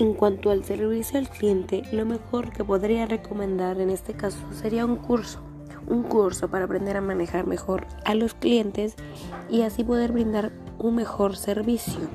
En cuanto al servicio al cliente, lo mejor que podría recomendar en este caso sería un curso. Un curso para aprender a manejar mejor a los clientes y así poder brindar un mejor servicio.